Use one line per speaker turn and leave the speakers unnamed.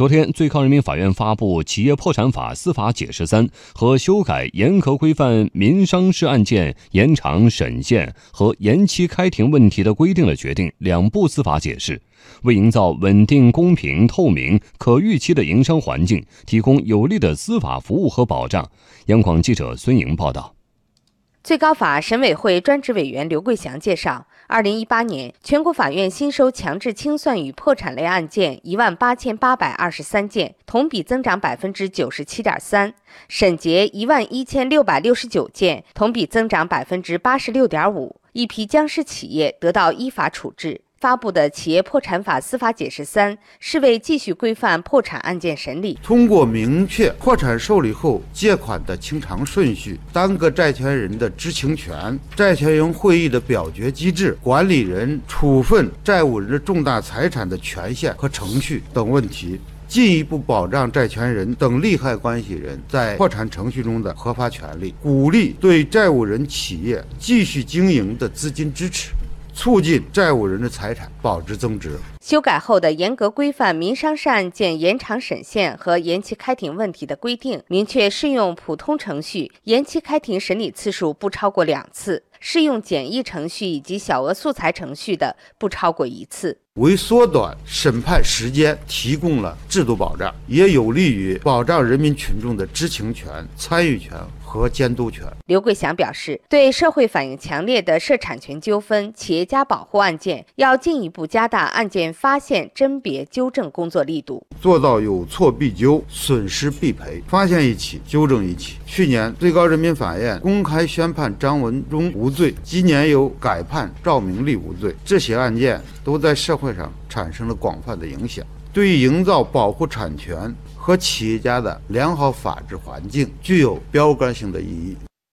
昨天，最高人民法院发布《企业破产法司法解释三》和修改严格规范民商事案件延长审限和延期开庭问题的规定的决定两部司法解释，为营造稳定、公平、透明、可预期的营商环境提供有力的司法服务和保障。央广记者孙莹报道。
最高法审委会专职委员刘桂祥介绍，二零一八年全国法院新收强制清算与破产类案件一万八千八百二十三件，同比增长百分之九十七点三；审结一万一千六百六十九件，同比增长百分之八十六点五。一批僵尸企业得到依法处置。发布的《企业破产法司法解释三》是为继续规范破产案件审理，
通过明确破产受理后借款的清偿顺序、单个债权人的知情权、债权人会议的表决机制、管理人处分债务人的重大财产的权限和程序等问题，进一步保障债权人等利害关系人在破产程序中的合法权利，鼓励对债务人企业继续经营的资金支持。促进债务人的财产保值增值。
修改后的严格规范民商事案件延长审限和延期开庭问题的规定，明确适用普通程序延期开庭审理次数不超过两次，适用简易程序以及小额素材程序的不超过一次。
为缩短审判时间提供了制度保障，也有利于保障人民群众的知情权、参与权。和监督权。
刘桂祥表示，对社会反映强烈的涉产权纠纷、企业家保护案件，要进一步加大案件发现、甄别、纠正工作力度，
做到有错必纠、损失必赔，发现一起纠正一起。去年最高人民法院公开宣判张文忠无罪，今年又改判赵明利无罪，这些案件都在社会上产生了广泛的影响。对于营造保护产权和企业家的良好法治环境，具有标杆性的意义。